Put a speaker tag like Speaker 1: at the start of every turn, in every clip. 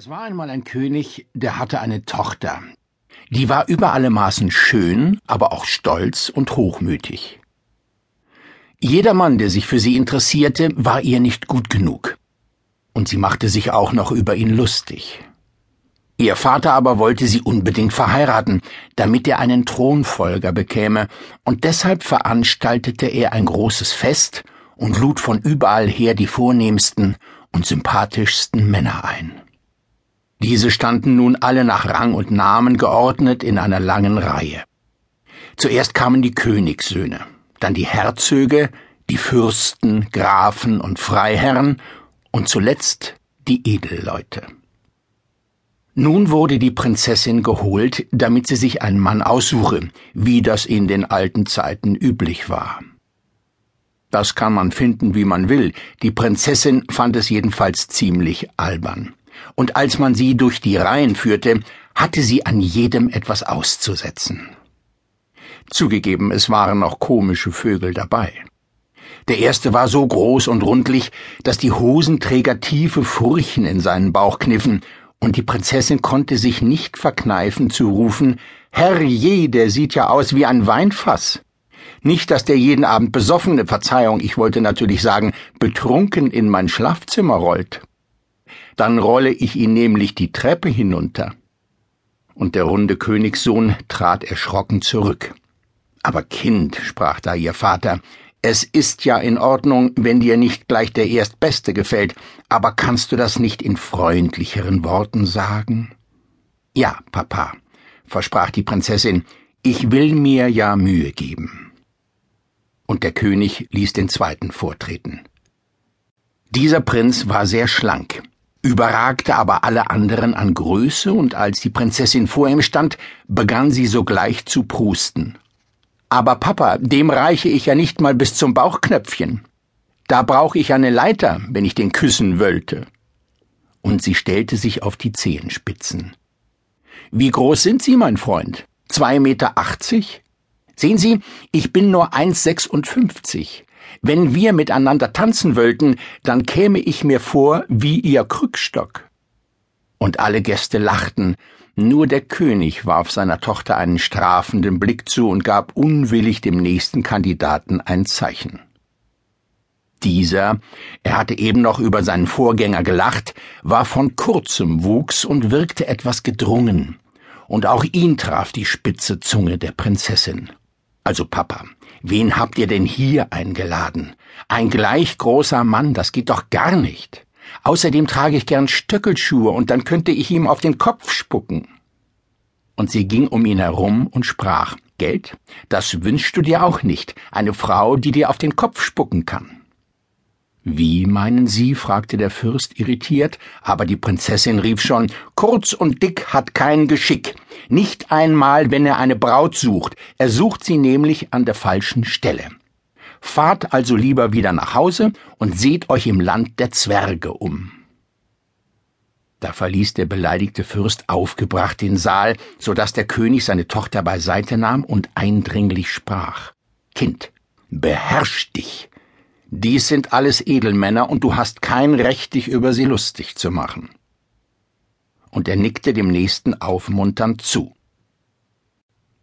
Speaker 1: Es war einmal ein König, der hatte eine Tochter. Die war über alle Maßen schön, aber auch stolz und hochmütig. Jeder Mann, der sich für sie interessierte, war ihr nicht gut genug. Und sie machte sich auch noch über ihn lustig. Ihr Vater aber wollte sie unbedingt verheiraten, damit er einen Thronfolger bekäme, und deshalb veranstaltete er ein großes Fest und lud von überall her die vornehmsten und sympathischsten Männer ein. Diese standen nun alle nach Rang und Namen geordnet in einer langen Reihe. Zuerst kamen die Königssöhne, dann die Herzöge, die Fürsten, Grafen und Freiherren und zuletzt die Edelleute. Nun wurde die Prinzessin geholt, damit sie sich einen Mann aussuche, wie das in den alten Zeiten üblich war. Das kann man finden, wie man will, die Prinzessin fand es jedenfalls ziemlich albern und als man sie durch die Reihen führte, hatte sie an jedem etwas auszusetzen. Zugegeben, es waren noch komische Vögel dabei. Der erste war so groß und rundlich, dass die Hosenträger tiefe Furchen in seinen Bauch kniffen, und die Prinzessin konnte sich nicht verkneifen zu rufen, Herrje, der sieht ja aus wie ein Weinfass. Nicht, dass der jeden Abend besoffene Verzeihung, ich wollte natürlich sagen, betrunken in mein Schlafzimmer rollt dann rolle ich ihn nämlich die Treppe hinunter. Und der runde Königssohn trat erschrocken zurück. Aber Kind, sprach da ihr Vater, es ist ja in Ordnung, wenn dir nicht gleich der Erstbeste gefällt, aber kannst du das nicht in freundlicheren Worten sagen? Ja, Papa, versprach die Prinzessin, ich will mir ja Mühe geben. Und der König ließ den zweiten vortreten. Dieser Prinz war sehr schlank, überragte aber alle anderen an Größe, und als die Prinzessin vor ihm stand, begann sie sogleich zu prusten. Aber Papa, dem reiche ich ja nicht mal bis zum Bauchknöpfchen. Da brauch ich eine Leiter, wenn ich den küssen wollte. Und sie stellte sich auf die Zehenspitzen. Wie groß sind Sie, mein Freund? Zwei Meter achtzig? Sehen Sie, ich bin nur eins sechsundfünfzig. Wenn wir miteinander tanzen wollten, dann käme ich mir vor wie ihr Krückstock. Und alle Gäste lachten, nur der König warf seiner Tochter einen strafenden Blick zu und gab unwillig dem nächsten Kandidaten ein Zeichen. Dieser, er hatte eben noch über seinen Vorgänger gelacht, war von kurzem Wuchs und wirkte etwas gedrungen, und auch ihn traf die spitze Zunge der Prinzessin. Also Papa, wen habt ihr denn hier eingeladen? Ein gleich großer Mann, das geht doch gar nicht. Außerdem trage ich gern Stöckelschuhe und dann könnte ich ihm auf den Kopf spucken. Und sie ging um ihn herum und sprach, Geld? Das wünschst du dir auch nicht, eine Frau, die dir auf den Kopf spucken kann. Wie meinen Sie? fragte der Fürst irritiert, aber die Prinzessin rief schon Kurz und dick hat kein Geschick, nicht einmal, wenn er eine Braut sucht, er sucht sie nämlich an der falschen Stelle. Fahrt also lieber wieder nach Hause und seht euch im Land der Zwerge um. Da verließ der beleidigte Fürst aufgebracht den Saal, so dass der König seine Tochter beiseite nahm und eindringlich sprach Kind, beherrsch dich. Dies sind alles Edelmänner, und du hast kein Recht, dich über sie lustig zu machen. Und er nickte dem nächsten aufmunternd zu.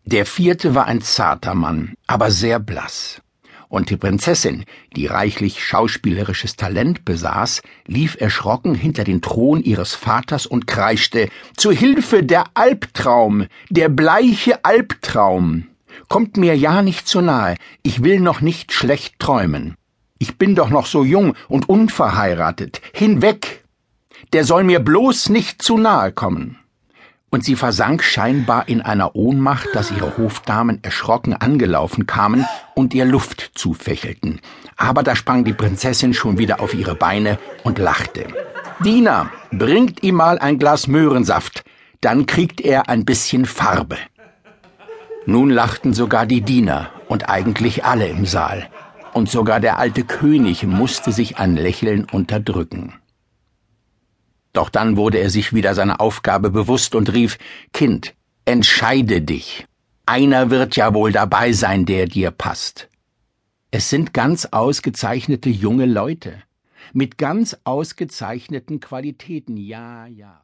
Speaker 1: Der vierte war ein zarter Mann, aber sehr blass. Und die Prinzessin, die reichlich schauspielerisches Talent besaß, lief erschrocken hinter den Thron ihres Vaters und kreischte Zu Hilfe der Albtraum, der bleiche Albtraum. Kommt mir ja nicht zu nahe, ich will noch nicht schlecht träumen. Ich bin doch noch so jung und unverheiratet. Hinweg! Der soll mir bloß nicht zu nahe kommen. Und sie versank scheinbar in einer Ohnmacht, dass ihre Hofdamen erschrocken angelaufen kamen und ihr Luft zufächelten. Aber da sprang die Prinzessin schon wieder auf ihre Beine und lachte. Diener, bringt ihm mal ein Glas Möhrensaft, dann kriegt er ein bisschen Farbe. Nun lachten sogar die Diener und eigentlich alle im Saal und sogar der alte König musste sich ein Lächeln unterdrücken. Doch dann wurde er sich wieder seiner Aufgabe bewusst und rief Kind, entscheide dich. Einer wird ja wohl dabei sein, der dir passt. Es sind ganz ausgezeichnete junge Leute, mit ganz ausgezeichneten Qualitäten, ja, ja.